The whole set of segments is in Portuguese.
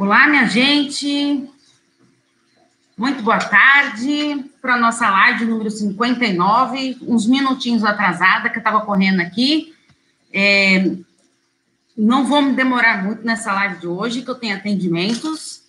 Olá, minha gente. Muito boa tarde para a nossa live número 59, uns minutinhos atrasada, que eu estava correndo aqui. É, não vou me demorar muito nessa live de hoje, que eu tenho atendimentos.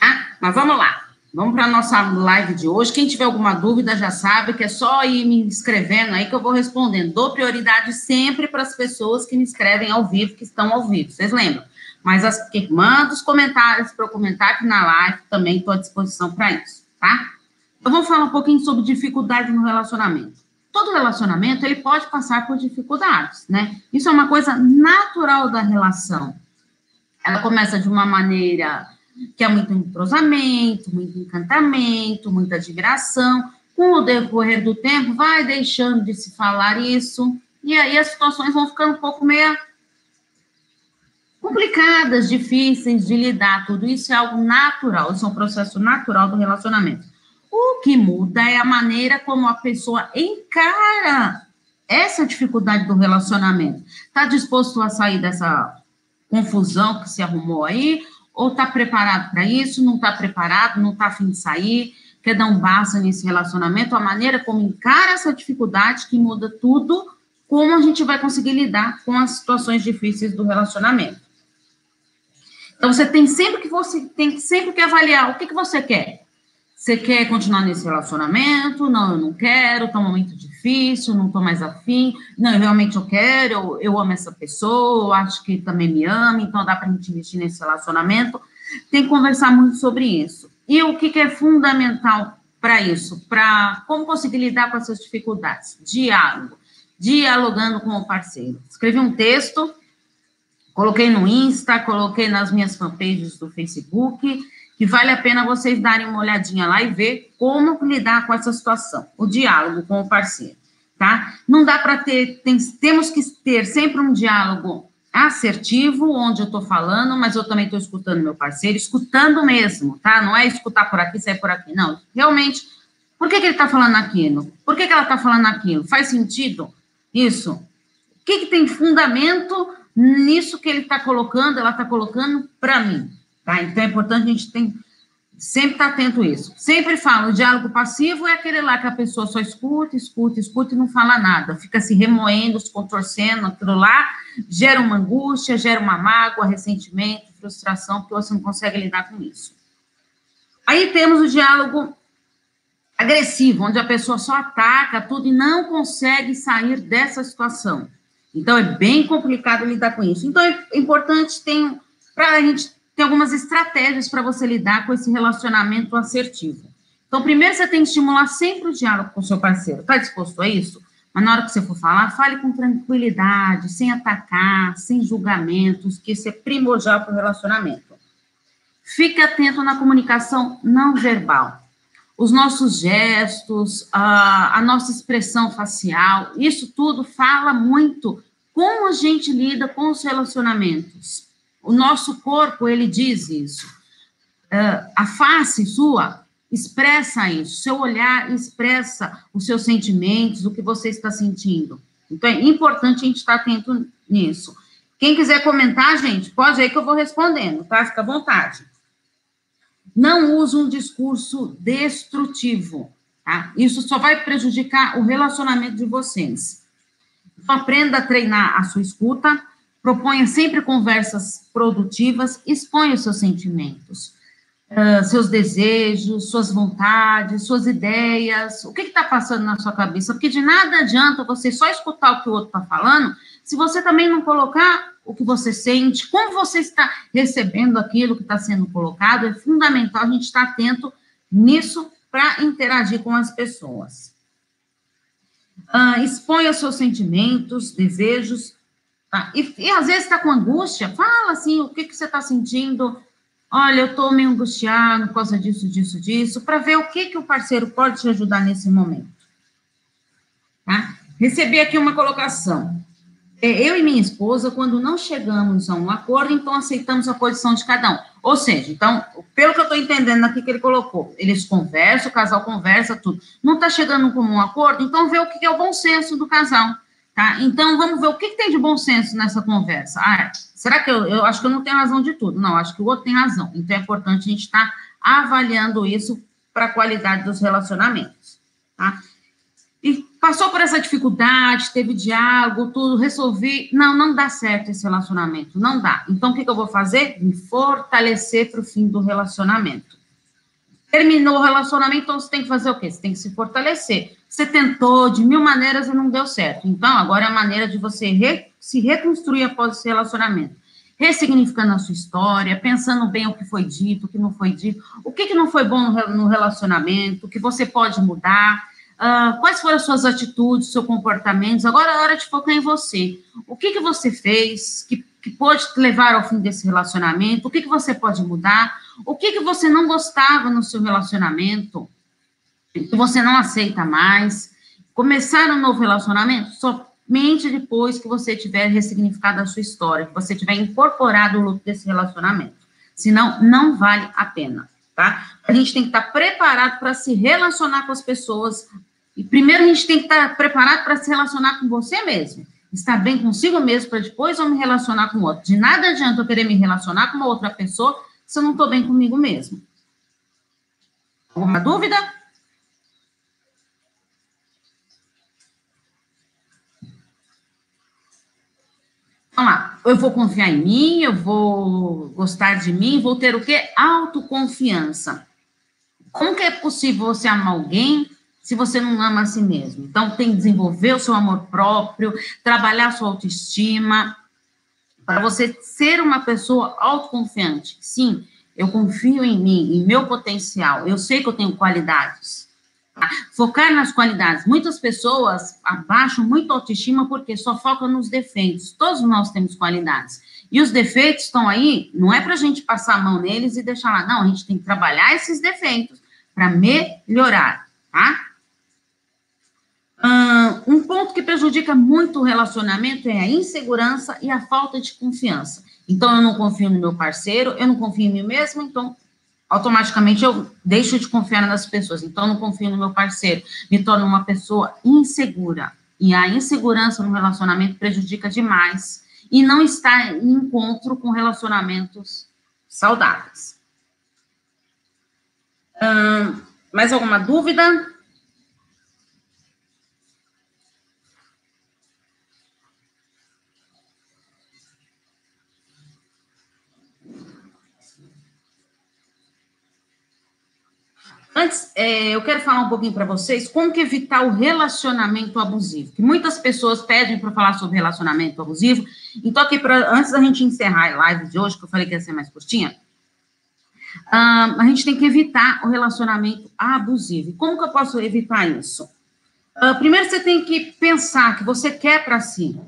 Tá? Mas vamos lá. Vamos para a nossa live de hoje. Quem tiver alguma dúvida já sabe que é só ir me inscrevendo aí que eu vou respondendo. Dou prioridade sempre para as pessoas que me escrevem ao vivo, que estão ao vivo. Vocês lembram? Mas as que mandam os comentários para eu comentar aqui na live, também estou à disposição para isso, tá? Eu vou falar um pouquinho sobre dificuldade no relacionamento. Todo relacionamento, ele pode passar por dificuldades, né? Isso é uma coisa natural da relação. Ela começa de uma maneira que é muito entrosamento, muito encantamento, muita admiração. Com o decorrer do tempo, vai deixando de se falar isso, e aí as situações vão ficando um pouco meio complicadas, difíceis de lidar. Tudo isso é algo natural, isso é um processo natural do relacionamento. O que muda é a maneira como a pessoa encara essa dificuldade do relacionamento. Está disposto a sair dessa confusão que se arrumou aí? ou está preparado para isso, não está preparado, não está afim de sair, quer dar um basta nesse relacionamento, a maneira como encara essa dificuldade que muda tudo, como a gente vai conseguir lidar com as situações difíceis do relacionamento. Então você tem sempre que você tem sempre que avaliar o que, que você quer. Você quer continuar nesse relacionamento? Não, eu não quero, está um momento difícil, não estou mais afim. Não, realmente eu quero, eu, eu amo essa pessoa, eu acho que também me ama, então dá para a gente investir nesse relacionamento. Tem que conversar muito sobre isso. E o que, que é fundamental para isso? Para como conseguir lidar com essas dificuldades? Diálogo. Dialogando com o parceiro. Escrevi um texto, coloquei no Insta, coloquei nas minhas fanpages do Facebook que vale a pena vocês darem uma olhadinha lá e ver como lidar com essa situação, o diálogo com o parceiro, tá? Não dá para ter, tem, temos que ter sempre um diálogo assertivo, onde eu estou falando, mas eu também estou escutando meu parceiro, escutando mesmo, tá? Não é escutar por aqui, sair por aqui, não. Realmente, por que, que ele está falando aquilo? Por que, que ela está falando aquilo? Faz sentido isso? O que, que tem fundamento nisso que ele está colocando, ela está colocando para mim? Tá? Então é importante a gente tem, sempre estar tá atento a isso. Sempre falo, o diálogo passivo é aquele lá que a pessoa só escuta, escuta, escuta e não fala nada, fica se remoendo, se contorcendo, aquilo lá gera uma angústia, gera uma mágoa, ressentimento, frustração, porque você não consegue lidar com isso. Aí temos o diálogo agressivo, onde a pessoa só ataca tudo e não consegue sair dessa situação. Então é bem complicado lidar com isso. Então é importante tem para a gente tem algumas estratégias para você lidar com esse relacionamento assertivo. Então, primeiro você tem que estimular sempre o diálogo com o seu parceiro. Está disposto a isso? Mas na hora que você for falar, fale com tranquilidade, sem atacar, sem julgamentos, que isso é primordial para o relacionamento. Fique atento na comunicação não verbal. Os nossos gestos, a, a nossa expressão facial, isso tudo fala muito como a gente lida com os relacionamentos. O nosso corpo, ele diz isso. Uh, a face sua expressa isso. Seu olhar expressa os seus sentimentos, o que você está sentindo. Então, é importante a gente estar atento nisso. Quem quiser comentar, gente, pode aí que eu vou respondendo, tá? Fica à vontade. Não use um discurso destrutivo, tá? Isso só vai prejudicar o relacionamento de vocês. Então, aprenda a treinar a sua escuta, Proponha sempre conversas produtivas, exponha os seus sentimentos, uh, seus desejos, suas vontades, suas ideias, o que está passando na sua cabeça, porque de nada adianta você só escutar o que o outro está falando, se você também não colocar o que você sente, como você está recebendo aquilo que está sendo colocado, é fundamental a gente estar atento nisso para interagir com as pessoas. Uh, exponha seus sentimentos, desejos, Tá? E, e, às vezes está com angústia, fala assim, o que, que você está sentindo? Olha, eu estou meio angustiado por causa disso, disso, disso, para ver o que, que o parceiro pode te ajudar nesse momento. Tá? Recebi aqui uma colocação. É, eu e minha esposa, quando não chegamos a um acordo, então aceitamos a posição de cada um. Ou seja, então, pelo que eu estou entendendo aqui que ele colocou, eles conversam, o casal conversa, tudo. Não está chegando como um acordo, então vê o que é o bom senso do casal Tá? Então, vamos ver o que, que, tem de bom senso nessa conversa. Ah, será que eu, eu acho que eu não tenho razão de tudo? Não, acho que o outro tem razão. Então, é importante a gente estar tá avaliando isso para a qualidade dos relacionamentos. Tá? E passou por essa dificuldade, teve diálogo, tudo, resolvi. Não, não dá certo esse relacionamento, não dá. Então, o que, que eu vou fazer? Me fortalecer para o fim do relacionamento. Terminou o relacionamento, então você tem que fazer o quê? Você tem que se fortalecer. Você tentou de mil maneiras e não deu certo. Então, agora é a maneira de você re, se reconstruir após esse relacionamento. Ressignificando a sua história, pensando bem o que foi dito, o que não foi dito, o que, que não foi bom no relacionamento, o que você pode mudar Uh, quais foram as suas atitudes, seus comportamentos? Agora é hora de focar em você. O que, que você fez que, que pode levar ao fim desse relacionamento? O que, que você pode mudar? O que, que você não gostava no seu relacionamento? Que você não aceita mais? Começar um novo relacionamento somente depois que você tiver ressignificado a sua história, que você tiver incorporado o luto desse relacionamento. Senão, não vale a pena, tá? A gente tem que estar preparado para se relacionar com as pessoas e primeiro a gente tem que estar preparado para se relacionar com você mesmo. Estar bem consigo mesmo para depois eu me relacionar com outro. De nada adianta eu querer me relacionar com uma outra pessoa se eu não estou bem comigo mesmo. Alguma dúvida? Vamos lá. Eu vou confiar em mim, eu vou gostar de mim, vou ter o quê? Autoconfiança. Como que é possível você amar alguém se você não ama a si mesmo. Então, tem que desenvolver o seu amor próprio, trabalhar a sua autoestima, para você ser uma pessoa autoconfiante. Sim, eu confio em mim, em meu potencial, eu sei que eu tenho qualidades. Focar nas qualidades. Muitas pessoas abaixam muito a autoestima porque só focam nos defeitos. Todos nós temos qualidades. E os defeitos estão aí, não é para a gente passar a mão neles e deixar lá. Não, a gente tem que trabalhar esses defeitos para melhorar, tá? um ponto que prejudica muito o relacionamento é a insegurança e a falta de confiança. Então, eu não confio no meu parceiro, eu não confio em mim mesmo, então, automaticamente eu deixo de confiar nas pessoas. Então, não confio no meu parceiro, me torno uma pessoa insegura. E a insegurança no relacionamento prejudica demais e não está em encontro com relacionamentos saudáveis. Hum, mais alguma dúvida? Antes, é, eu quero falar um pouquinho para vocês como que evitar o relacionamento abusivo. Que muitas pessoas pedem para falar sobre relacionamento abusivo. Então, aqui, pra, antes da gente encerrar a live de hoje, que eu falei que ia ser mais curtinha, uh, a gente tem que evitar o relacionamento abusivo. Como que eu posso evitar isso? Uh, primeiro, você tem que pensar que você quer para si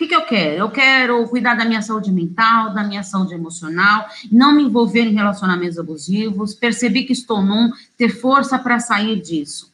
que, que eu quero? Eu quero cuidar da minha saúde mental, da minha saúde emocional, não me envolver em relacionamentos abusivos, perceber que estou num, ter força para sair disso.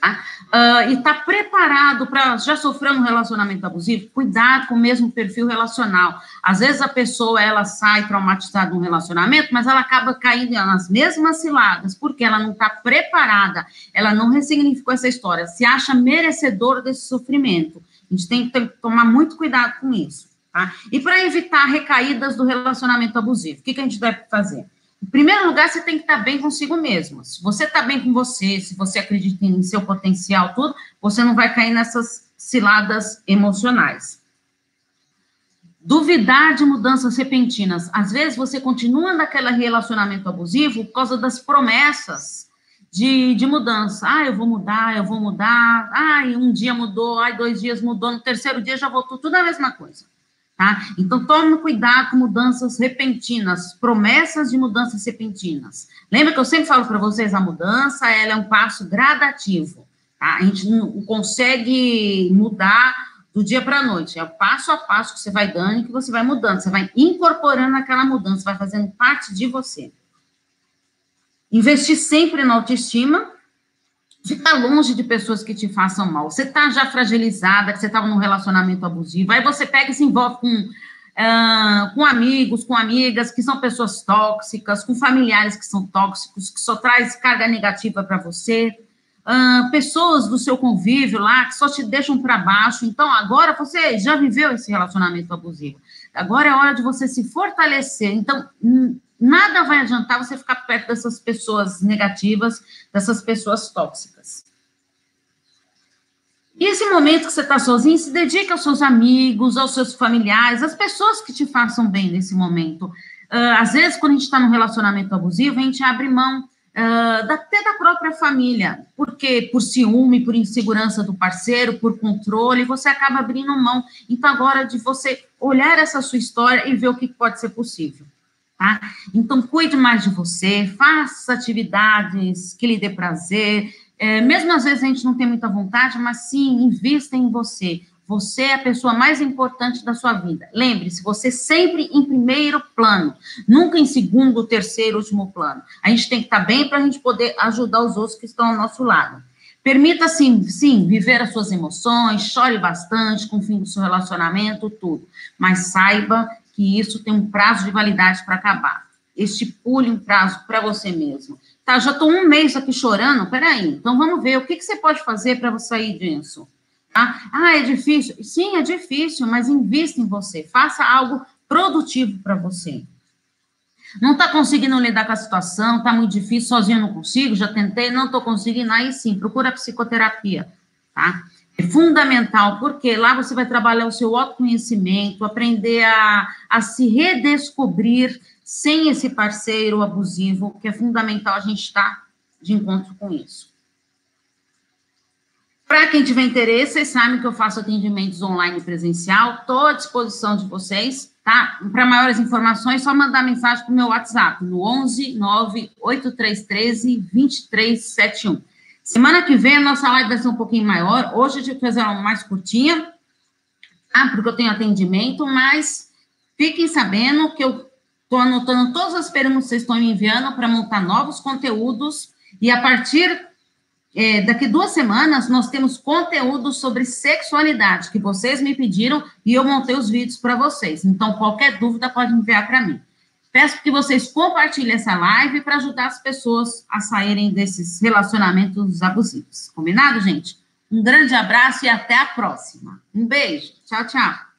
Tá? Uh, e estar tá preparado para já sofrer um relacionamento abusivo, cuidar com o mesmo perfil relacional. Às vezes a pessoa ela sai traumatizada de um relacionamento, mas ela acaba caindo nas mesmas ciladas, porque ela não está preparada, ela não ressignificou essa história, se acha merecedor desse sofrimento. A gente tem que tomar muito cuidado com isso, tá? E para evitar recaídas do relacionamento abusivo, o que, que a gente deve fazer? Em primeiro lugar, você tem que estar bem consigo mesmo. Se você está bem com você, se você acredita em seu potencial, tudo, você não vai cair nessas ciladas emocionais. Duvidar de mudanças repentinas. Às vezes você continua naquele relacionamento abusivo por causa das promessas de, de mudança. Ah, eu vou mudar, eu vou mudar. Ai, um dia mudou, ai, dois dias mudou, no terceiro dia já voltou, tudo a mesma coisa. Tá? Então, tome cuidado com mudanças repentinas, promessas de mudanças repentinas. Lembra que eu sempre falo para vocês, a mudança, ela é um passo gradativo, tá? A gente não consegue mudar do dia para a noite, é o passo a passo que você vai dando e que você vai mudando, você vai incorporando aquela mudança, vai fazendo parte de você. Investir sempre na autoestima, ficar longe de pessoas que te façam mal. Você está já fragilizada, que você estava num relacionamento abusivo, aí você pega e se envolve com, uh, com amigos, com amigas que são pessoas tóxicas, com familiares que são tóxicos, que só traz carga negativa para você. uh, pessoas do seu convívio lá que só te deixam para baixo. Então, agora você já viveu esse relacionamento abusivo. Agora é hora de você se fortalecer. Então, nada vai adiantar você ficar perto dessas pessoas negativas, dessas pessoas tóxicas. E esse momento que você está sozinho, se dedique aos seus amigos, aos seus familiares, às pessoas que te façam bem nesse momento. Uh, às vezes, quando a gente está num relacionamento abusivo, a gente abre mão uh, até da própria família, porque por ciúme, por insegurança do parceiro, por controle, você acaba abrindo mão. Então, agora de você olhar essa sua história e ver o que pode ser possível. Tá? Então, cuide mais de você, faça atividades que lhe dê prazer. É, mesmo às vezes a gente não tem muita vontade, mas sim, invista em você. Você é a pessoa mais importante da sua vida. Lembre-se, você sempre em primeiro plano, nunca em segundo, terceiro, último plano. A gente tem que estar bem para a gente poder ajudar os outros que estão ao nosso lado. Permita, sim, sim, viver as suas emoções, chore bastante com o fim do seu relacionamento, tudo. Mas saiba que isso tem um prazo de validade para acabar. Estipule um prazo para você mesmo. Tá, já estou um mês aqui chorando, peraí, então vamos ver o que, que você pode fazer para sair disso. Tá? Ah, é difícil? Sim, é difícil, mas invista em você, faça algo produtivo para você. Não está conseguindo lidar com a situação, está muito difícil, sozinho não consigo, já tentei, não estou conseguindo, aí sim, procura psicoterapia, tá? É fundamental, porque lá você vai trabalhar o seu autoconhecimento, aprender a, a se redescobrir sem esse parceiro abusivo, que é fundamental a gente estar de encontro com isso. Para quem tiver interesse, vocês sabem que eu faço atendimentos online presencial, estou à disposição de vocês, tá? Para maiores informações, só mandar mensagem para o meu WhatsApp, no 11 98313 2371. Semana que vem a nossa live vai ser um pouquinho maior, hoje a gente vai fazer uma mais curtinha, tá? Porque eu tenho atendimento, mas fiquem sabendo que eu estou anotando todas as perguntas que vocês estão me enviando para montar novos conteúdos, e a partir é, daqui duas semanas, nós temos conteúdo sobre sexualidade, que vocês me pediram e eu montei os vídeos para vocês. Então, qualquer dúvida pode enviar para mim. Peço que vocês compartilhem essa live para ajudar as pessoas a saírem desses relacionamentos abusivos. Combinado, gente? Um grande abraço e até a próxima. Um beijo. Tchau, tchau.